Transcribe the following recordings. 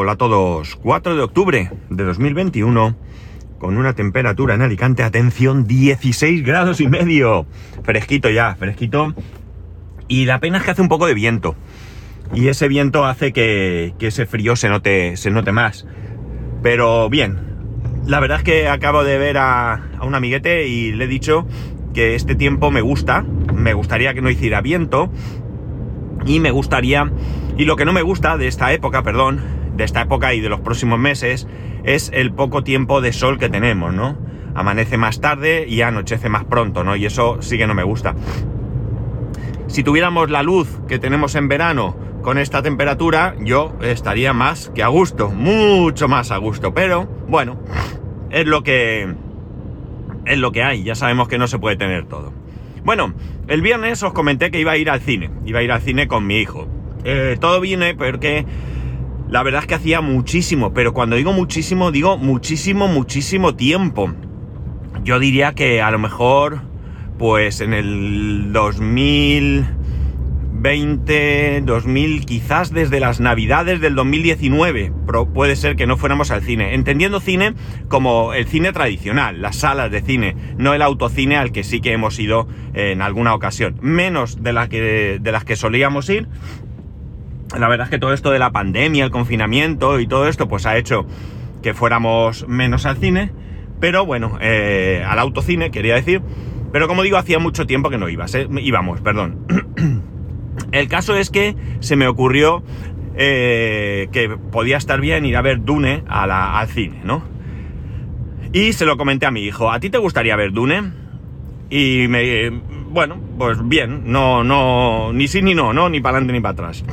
Hola a todos, 4 de octubre de 2021, con una temperatura en Alicante, atención, 16 grados y medio. Fresquito ya, fresquito. Y la pena es que hace un poco de viento. Y ese viento hace que, ese frío se note, se note más. Pero bien, la verdad es que acabo de ver a, a un amiguete y le he dicho que este tiempo me gusta, me gustaría que no hiciera viento y me gustaría, y lo que no me gusta de esta época, perdón, de esta época y de los próximos meses, es el poco tiempo de sol que tenemos, ¿no? Amanece más tarde y anochece más pronto, ¿no? Y eso sí que no me gusta. Si tuviéramos la luz que tenemos en verano con esta temperatura, yo estaría más que a gusto, mucho más a gusto. Pero, bueno, es lo que. Es lo que hay, ya sabemos que no se puede tener todo. Bueno, el viernes os comenté que iba a ir al cine, iba a ir al cine con mi hijo. Eh, todo viene porque la verdad es que hacía muchísimo, pero cuando digo muchísimo, digo muchísimo, muchísimo tiempo. Yo diría que a lo mejor, pues en el 2000... 20, 2000, quizás desde las navidades del 2019, pero puede ser que no fuéramos al cine. Entendiendo cine como el cine tradicional, las salas de cine, no el autocine al que sí que hemos ido en alguna ocasión. Menos de, la que, de las que solíamos ir. La verdad es que todo esto de la pandemia, el confinamiento y todo esto, pues ha hecho que fuéramos menos al cine. Pero bueno, eh, al autocine, quería decir. Pero como digo, hacía mucho tiempo que no ibas, eh, íbamos, perdón. El caso es que se me ocurrió eh, que podía estar bien ir a ver Dune al cine, ¿no? Y se lo comenté a mi hijo, ¿a ti te gustaría ver Dune? Y me... Bueno, pues bien, no, no, ni sí ni no, ¿no? Ni para adelante ni para atrás.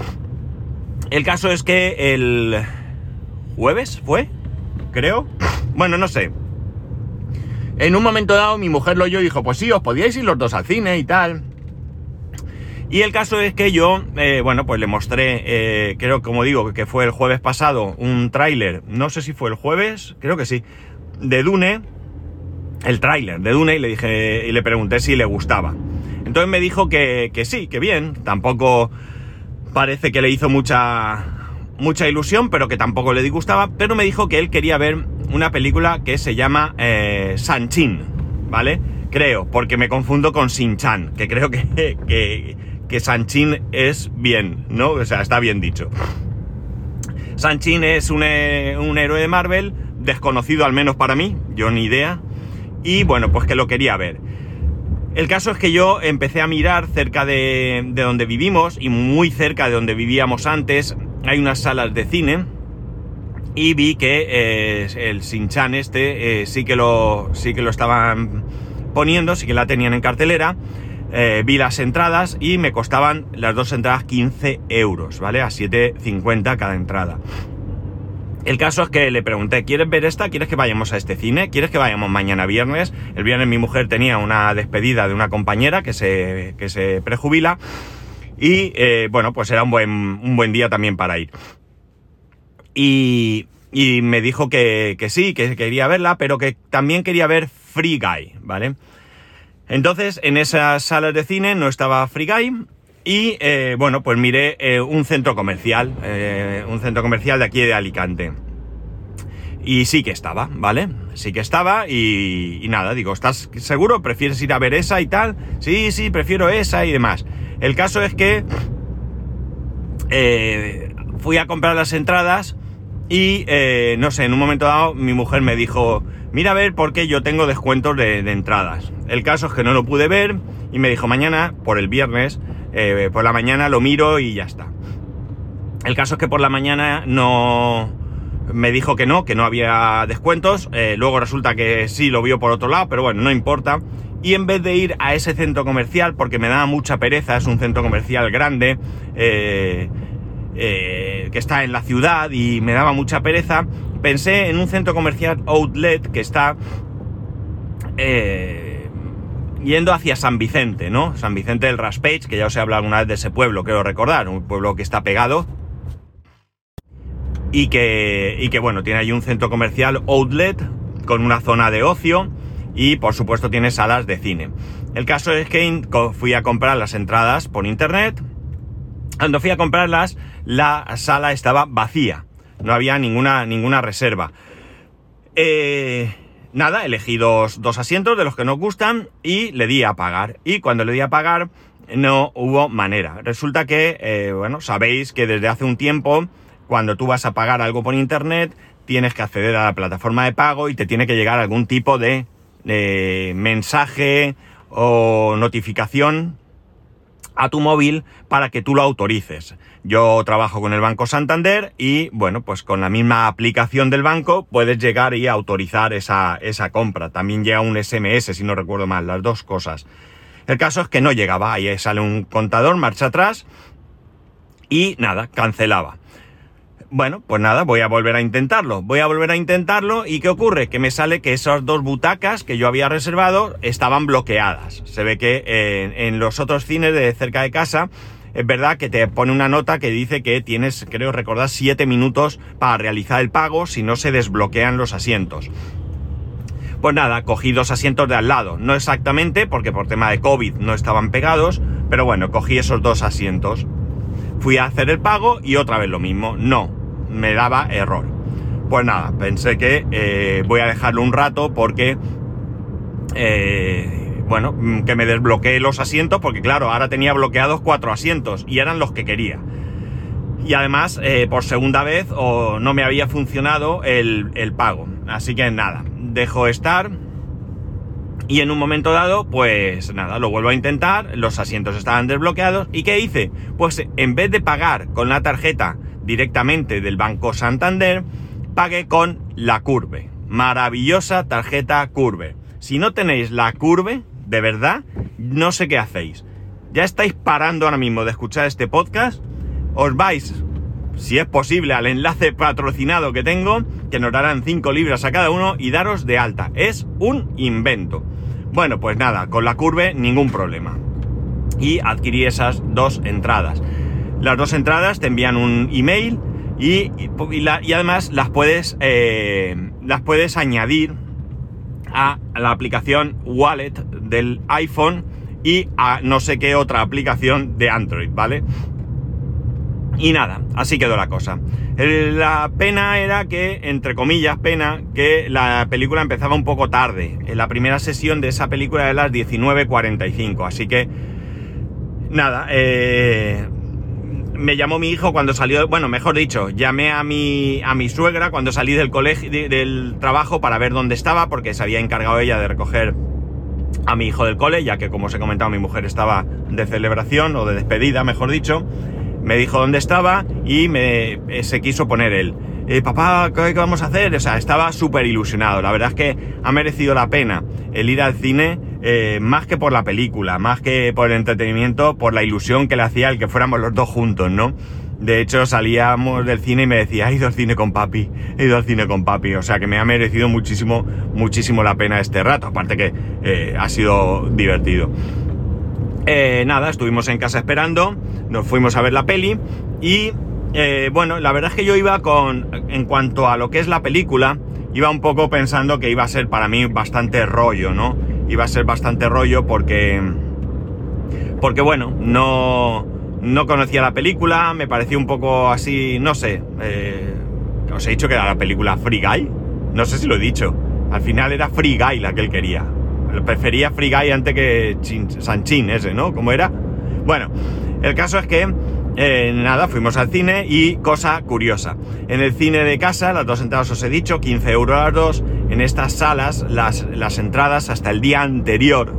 El caso es que el jueves fue, creo. Bueno, no sé. En un momento dado mi mujer lo oyó y dijo, pues sí, os podíais ir los dos al cine y tal. Y el caso es que yo, eh, bueno, pues le mostré, eh, creo, como digo, que fue el jueves pasado, un tráiler, no sé si fue el jueves, creo que sí, de Dune, el tráiler de Dune, y le dije, y le pregunté si le gustaba. Entonces me dijo que, que sí, que bien, tampoco parece que le hizo mucha, mucha ilusión, pero que tampoco le disgustaba, pero me dijo que él quería ver una película que se llama eh, Sanchin, ¿vale? Creo, porque me confundo con Shin-Chan, que creo que, que, que Sanchin es bien, ¿no? O sea, está bien dicho. Sanchin es un, eh, un, héroe de Marvel, desconocido al menos para mí, yo ni idea, y bueno, pues que lo quería ver. El caso es que yo empecé a mirar cerca de, de donde vivimos y muy cerca de donde vivíamos antes, hay unas salas de cine y vi que eh, el Shin-Chan este eh, sí, que lo, sí que lo estaban poniendo, sí que la tenían en cartelera eh, vi las entradas y me costaban las dos entradas 15 euros, ¿vale? A 7,50 cada entrada. El caso es que le pregunté, ¿quieres ver esta? ¿Quieres que vayamos a este cine? ¿Quieres que vayamos mañana viernes? El viernes mi mujer tenía una despedida de una compañera que se, que se prejubila y eh, bueno, pues era un buen, un buen día también para ir. Y, y me dijo que, que sí, que quería verla, pero que también quería ver Free Guy, ¿vale? Entonces, en esas salas de cine no estaba Free Guy y, eh, bueno, pues miré eh, un centro comercial, eh, un centro comercial de aquí de Alicante. Y sí que estaba, ¿vale? Sí que estaba y, y, nada, digo, ¿estás seguro? ¿Prefieres ir a ver esa y tal? Sí, sí, prefiero esa y demás. El caso es que fui a comprar las entradas y, no sé, en un momento dado mi mujer me dijo, mira a ver por qué yo tengo descuentos de, entradas. El caso es que no lo pude ver y me dijo mañana, por el viernes, eh, por la mañana lo miro y ya está. El caso es que por la mañana no... Me dijo que no, que no había descuentos. Eh, luego resulta que sí lo vio por otro lado, pero bueno, no importa. Y en vez de ir a ese centro comercial, porque me daba mucha pereza, es un centro comercial grande, eh, que está en la ciudad y me daba mucha pereza, pensé en un centro comercial outlet que está yendo hacia San Vicente, ¿no? San Vicente del Raspage, que ya os he hablado alguna vez de ese pueblo, quiero recordar, un pueblo que está pegado. Y que, y que bueno, tiene ahí un centro comercial outlet con una zona de ocio y por supuesto tiene salas de cine. El caso es que fui a comprar las entradas por internet. Cuando fui a comprarlas, la sala estaba vacía no había ninguna, ninguna reserva. Eh, nada, elegí dos, dos asientos de los que nos gustan y le di a pagar. Y cuando le di a pagar, no hubo manera. Resulta que, eh, bueno, sabéis que desde hace un tiempo, cuando tú vas a pagar algo por internet, tienes que acceder a la plataforma de pago y te tiene que llegar algún tipo de, mensaje o notificación a tu móvil para que tú lo autorices. Yo trabajo con el Banco Santander y, bueno, pues con la misma aplicación del banco puedes llegar y autorizar esa, esa compra. También llega un SMS, si no recuerdo mal, las dos cosas. El caso es que no llegaba, ahí sale un contador, marcha atrás y nada, cancelaba. Bueno, pues nada, voy a volver a intentarlo. Voy a volver a intentarlo y ¿qué ocurre? Que me sale que esas dos butacas que yo había reservado estaban bloqueadas. Se ve que en, los otros cines de cerca de casa es verdad que te pone una nota que dice que tienes, creo recordar, 7 minutos para realizar el pago si no se desbloquean los asientos. Pues nada, cogí dos asientos de al lado. No exactamente, porque por tema de COVID no estaban pegados, pero bueno, cogí esos dos asientos. Fui a hacer el pago y otra vez lo mismo. No, me daba error. Pues nada, pensé que eh, voy a dejarlo un rato porque... Eh, bueno, mm, que me desbloquee los asientos, porque claro, ahora tenía bloqueados cuatro asientos y eran los que quería. Y además, eh, por segunda vez, o no me había funcionado el, el pago. Así que nada, dejo estar. Y en un momento dado, pues nada, lo vuelvo a intentar, los asientos estaban desbloqueados. ¿Y qué hice? Pues en vez de pagar con la tarjeta directamente del Banco Santander, pagué con la Curve. Maravillosa tarjeta Curve. Si no tenéis la Curve, de verdad, no sé qué hacéis. Ya estáis parando ahora mismo de escuchar este podcast, os vais si es posible, al enlace patrocinado que tengo, que nos darán 5 libras a cada uno y daros de alta. Es un invento. Bueno, pues nada, con la curve ningún problema. Y adquirí esas dos entradas. Las dos entradas te envían un email y, y, además las puedes, eh, las puedes añadir a la aplicación Wallet del iPhone y a no sé qué otra aplicación de Android, ¿vale? Y nada, así quedó la cosa. La pena era que, entre comillas, pena, que la película empezaba un poco tarde. En la primera sesión de esa película era las 19.45, así que... Nada, eh, me llamó mi hijo cuando salió, bueno, mejor dicho, llamé a mi, a mi suegra cuando salí del colegio, del trabajo para ver dónde estaba, porque se había encargado ella de recoger a mi hijo del cole, ya que como os he comentado, mi mujer estaba de celebración o de despedida, mejor dicho me dijo dónde estaba y me, eh, se quiso poner él. Eh, papá, ¿qué vamos a hacer? O sea, estaba súper ilusionado. La verdad es que ha merecido la pena el ir al cine, eh, más que por la película, más que por el entretenimiento, por la ilusión que le hacía el que fuéramos los dos juntos, ¿no? De hecho, salíamos del cine y me decía, he ido al cine con papi, he ido al cine con papi. O sea que me ha merecido muchísimo, muchísimo la pena este rato. Aparte que ha sido divertido. Eh, nada, estuvimos en casa esperando, nos fuimos a ver la peli y eh, bueno, la verdad es que yo iba con, en cuanto a lo que es la película, iba un poco pensando que iba a ser para mí bastante rollo, ¿no? Iba a ser bastante rollo porque, porque bueno, no, no conocía la película, me parecía un poco así, no sé, eh, os he dicho que era la película Free Guy, no sé si lo he dicho, al final era Free Guy la que él quería prefería Free Guy antes que Sanchín ese, ¿no? ¿Cómo era? Bueno, el caso es que, eh, nada, fuimos al cine y cosa curiosa. En el cine de casa, las dos entradas os he dicho, 15 euros las dos. En estas salas, las, las entradas hasta el día anterior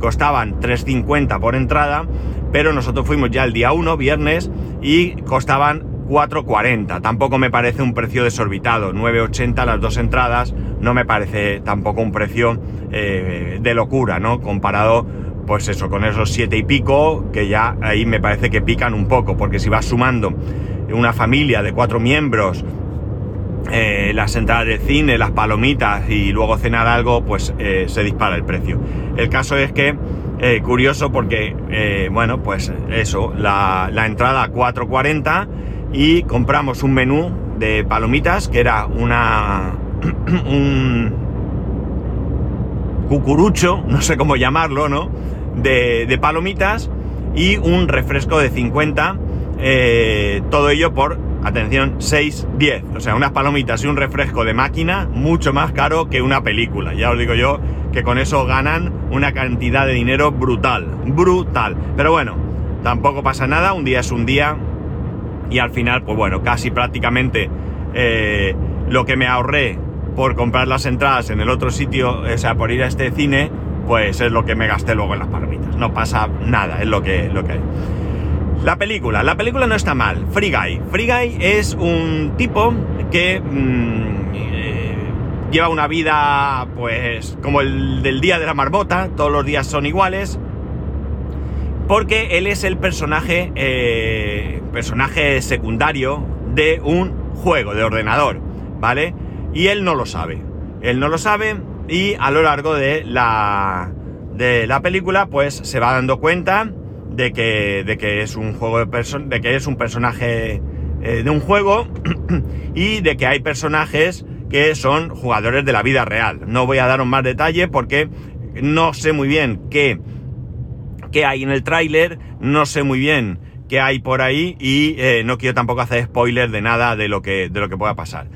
costaban 3.50 por entrada, pero nosotros fuimos ya el día 1, viernes, y costaban 4.40. Tampoco me parece un precio desorbitado. 9.80 las dos entradas. No me parece tampoco un precio eh, de locura, ¿no? Comparado, pues eso, con esos siete y pico, que ya ahí me parece que pican un poco. Porque si vas sumando una familia de cuatro miembros, eh, las entradas de cine, las palomitas y luego cenar algo, pues eh, se dispara el precio. El caso es que, curioso porque, bueno, pues eso, la, la entrada 4.40 y compramos un menú de palomitas que era una un cucurucho, no sé cómo llamarlo, ¿no? De, palomitas y un refresco de 50, eh, todo ello por atención, 6,10. O sea, unas palomitas y un refresco de máquina mucho más caro que una película. Ya os digo yo que con eso ganan una cantidad de dinero brutal, brutal. Pero bueno, tampoco pasa nada, un día es un día y al final, pues bueno, casi prácticamente eh, lo que me ahorré por comprar las entradas en el otro sitio, o sea, por ir a este cine, pues es lo que me gasté luego en las palomitas. No pasa nada, es lo que, lo que hay. La película, la película no está mal. Free Guy. Free Guy es un tipo que mm, eh, lleva una vida, pues, como el del día de la marmota, todos los días son iguales. Porque él es el personaje, eh, personaje secundario de un juego de ordenador, ¿vale? Y él no lo sabe. Él no lo sabe y a lo largo de la, de la película, pues se va dando cuenta de que, de que es un juego de, de que es un personaje eh, de un juego y de que hay personajes que son jugadores de la vida real. No voy a daros más detalle porque no sé muy bien qué, qué hay en el tráiler, no sé muy bien qué hay por ahí y eh, no quiero tampoco hacer spoiler de nada de lo que, de lo que pueda pasar.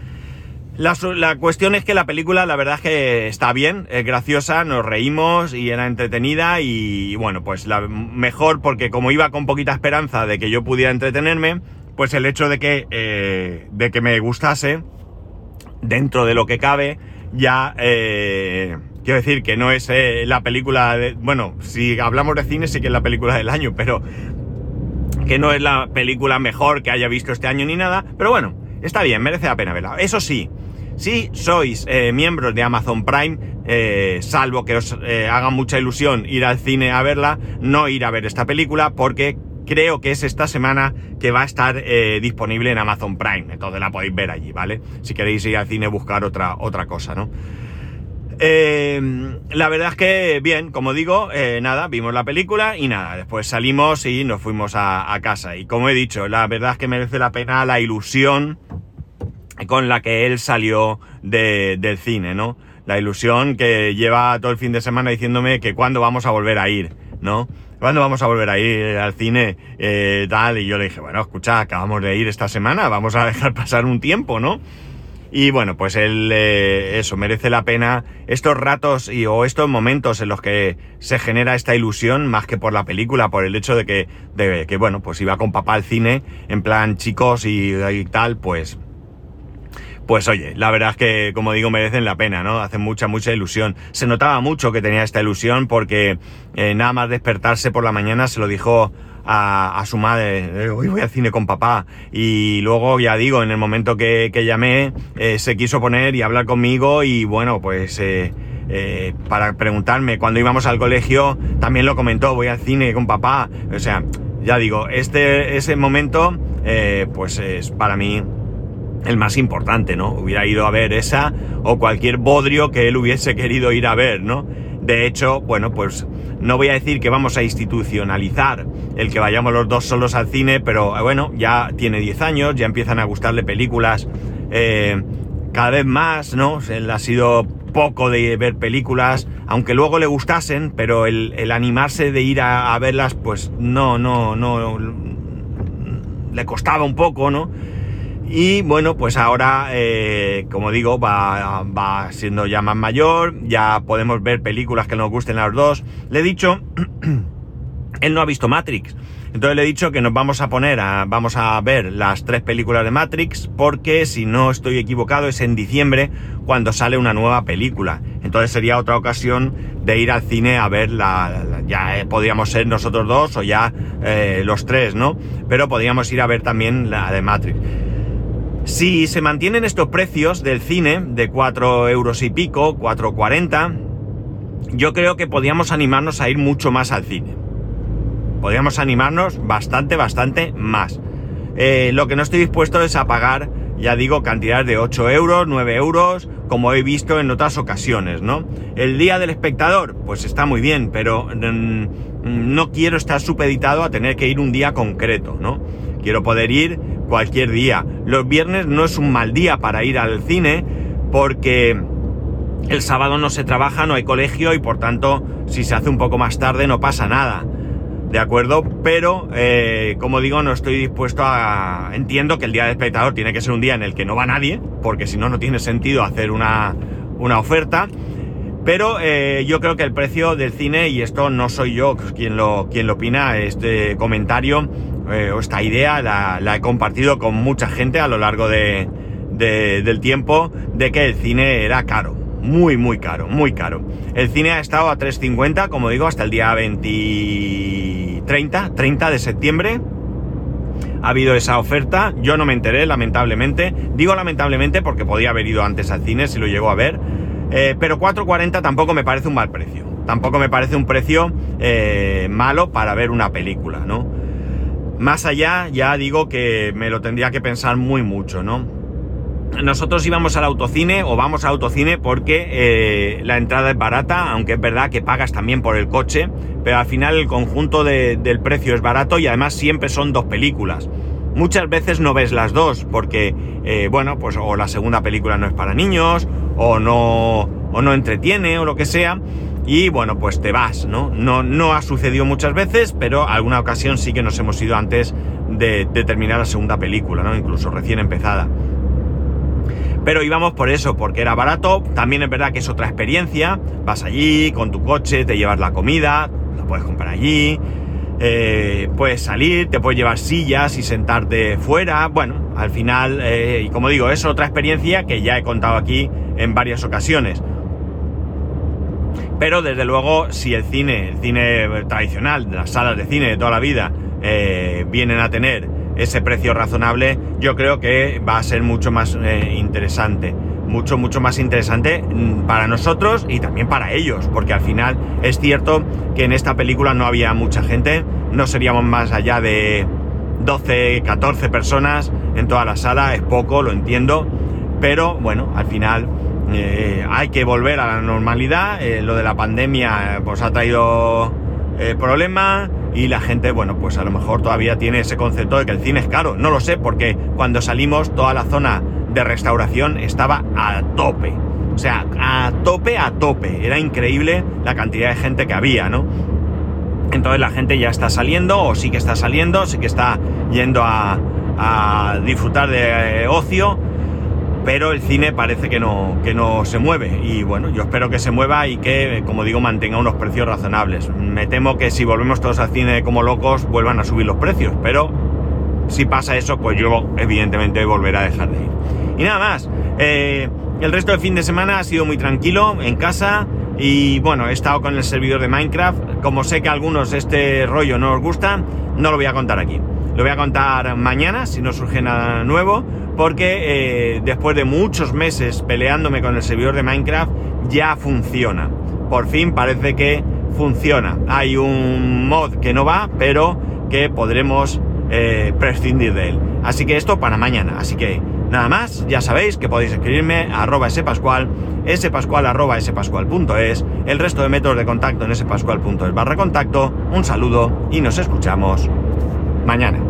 La, la, cuestión es que la película, la verdad es que está bien, es graciosa, nos reímos y era entretenida y bueno, pues la mejor porque como iba con poquita esperanza de que yo pudiera entretenerme, pues el hecho de que, eh, de que me gustase, dentro de lo que cabe, ya eh, quiero decir que no es eh, la película, de, bueno, si hablamos de cine sí que es la película del año, pero que no es la película mejor que haya visto este año ni nada, pero bueno, está bien, merece la pena verla. Eso sí, si sois eh, miembros de Amazon Prime, eh, salvo que os eh, haga mucha ilusión ir al cine a verla, no ir a ver esta película porque creo que es esta semana que va a estar disponible en Amazon Prime. Entonces la podéis ver allí, ¿vale? Si queréis ir al cine buscar otra, otra cosa, ¿no? la verdad es que, bien, como digo, nada, vimos la película y nada, después salimos y nos fuimos a, a casa. Y como he dicho, la verdad es que merece la pena la ilusión con la que él salió del cine, ¿no? La ilusión que lleva todo el fin de semana diciéndome que cuándo vamos a volver a ir, ¿no? ¿Cuándo vamos a volver a ir al cine? Eh, tal, y yo le dije, bueno, escucha, acabamos de ir esta semana, vamos a dejar pasar un tiempo, ¿no? Y bueno, pues él, eh, eso, merece la pena estos ratos y, o estos momentos en los que se genera esta ilusión, más que por la película, por el hecho de que, de, que bueno, pues iba con papá al cine, en plan chicos y, y tal, pues pues oye, la verdad es que, como digo, merecen la pena, ¿no? Hacen mucha, mucha ilusión. Se notaba mucho que tenía esta ilusión porque eh, nada más despertarse por la mañana se lo dijo a, su madre, eh, hoy voy al cine con papá. Y luego, ya digo, en el momento que, llamé, eh, se quiso poner y hablar conmigo y bueno, pues... para preguntarme cuando íbamos al colegio también lo comentó voy al cine con papá o sea ya digo este ese momento pues es para mí el más importante, ¿no? Hubiera ido a ver esa o cualquier bodrio que él hubiese querido ir a ver, ¿no? De hecho, bueno, pues no voy a decir que vamos a institucionalizar el que vayamos los dos solos al cine, pero eh, bueno, ya tiene 10 años, ya empiezan a gustarle películas eh, cada vez más, ¿no? Él ha sido poco de ver películas, aunque luego le gustasen, pero el, animarse de ir a, a verlas, pues no, no, no, le costaba un poco, ¿no? Y bueno, pues ahora, eh, como digo, va, va, siendo ya más mayor, ya podemos ver películas que nos gusten a los dos. Le he dicho, él no ha visto Matrix. Entonces le he dicho que nos vamos a poner a, vamos a ver las tres películas de Matrix, porque si no estoy equivocado es en diciembre cuando sale una nueva película. Entonces sería otra ocasión de ir al cine a ver la, ya eh, podríamos ser nosotros dos o ya eh, los tres, ¿no? Pero podríamos ir a ver también la de Matrix. Si se mantienen estos precios del cine, de 4 euros y pico, 4,40, yo creo que podríamos animarnos a ir mucho más al cine. Podríamos animarnos bastante, bastante más. Eh, lo que no estoy dispuesto es a pagar, ya digo, cantidades de 8 euros, 9 euros, como he visto en otras ocasiones, ¿no? El día del espectador, pues está muy bien, pero mm, no quiero estar supeditado a tener que ir un día concreto, ¿no? Quiero poder ir cualquier día. Los viernes no es un mal día para ir al cine porque el sábado no se trabaja, no hay colegio y por tanto si se hace un poco más tarde no pasa nada. ¿de acuerdo? Pero, eh, como digo, no estoy dispuesto a... Entiendo que el día del espectador tiene que ser un día en el que no va nadie, porque si no, no tiene sentido hacer una, una oferta. Pero eh, yo creo que el precio del cine, y esto no soy yo quien lo, quien lo opina, este comentario eh, esta idea la, he compartido con mucha gente a lo largo de, del tiempo, de que el cine era caro. Muy, muy caro, muy caro. El cine ha estado a 3.50, como digo, hasta el día 20... 30, 30 de septiembre. Ha habido esa oferta, yo no me enteré, lamentablemente. Digo lamentablemente porque podía haber ido antes al cine si lo llegó a ver eh, pero 4.40 tampoco me parece un mal precio. Tampoco me parece un precio eh, malo para ver una película, ¿no? Más allá, ya digo que me lo tendría que pensar muy mucho, ¿no? Nosotros íbamos al autocine o vamos al autocine porque eh, la entrada es barata, aunque es verdad que pagas también por el coche, pero al final el conjunto de, del precio es barato y además siempre son dos películas. Muchas veces no ves las dos porque, eh, bueno, pues o la segunda película no es para niños, o no, o no entretiene, o lo que sea, y bueno, pues te vas, ¿no? No, no ha sucedido muchas veces, pero alguna ocasión sí que nos hemos ido antes de, terminar la segunda película, ¿no? Incluso recién empezada. Pero íbamos por eso, porque era barato. También es verdad que es otra experiencia. Vas allí con tu coche, te llevas la comida, la puedes comprar allí eh, puedes salir, te puedes llevar sillas y sentarte fuera. Bueno, al final, eh, y como digo, es otra experiencia que ya he contado aquí en varias ocasiones. Pero desde luego, si el cine, el cine tradicional, las salas de cine de toda la vida, eh, vienen a tener ese precio razonable, yo creo que va a ser mucho más eh, interesante. Mucho, mucho más interesante mm, para nosotros y también para ellos, porque al final es cierto que en esta película no había mucha gente, no seríamos más allá de 12, 14 personas en toda la sala, es poco, lo entiendo, pero bueno, al final eh, hay que volver a la normalidad, eh, lo de la pandemia pues ha traído eh, problemas y la gente, bueno, pues a lo mejor todavía tiene ese concepto de que el cine es caro, no lo sé, porque cuando salimos toda la zona de restauración estaba a tope. O sea, a tope, a tope. Era increíble la cantidad de gente que había, ¿no? Entonces la gente ya está saliendo, o sí que está saliendo, sí que está yendo a, disfrutar de eh, ocio, pero el cine parece que no, que no se mueve. Y bueno, yo espero que se mueva y que, como digo, mantenga unos precios razonables. Me temo que si volvemos todos al cine como locos, vuelvan a subir los precios, pero si pasa eso, pues yo evidentemente volveré a dejar de ir. Y nada más. Eh, el resto del fin de semana ha sido muy tranquilo en casa. Y bueno, he estado con el servidor de Minecraft. Como sé que a algunos este rollo no os gusta, no lo voy a contar aquí. Lo voy a contar mañana, si no surge nada nuevo, porque eh, después de muchos meses peleándome con el servidor de Minecraft, ya funciona. Por fin parece que funciona. Hay un mod que no va, pero que podremos eh, prescindir de él. Así que esto para mañana. Así que Nada más, ya sabéis que podéis escribirme a arroba spascual, spascual arroba spascual.es, el resto de métodos de contacto en spascual.es barra contacto. Un saludo y nos escuchamos mañana.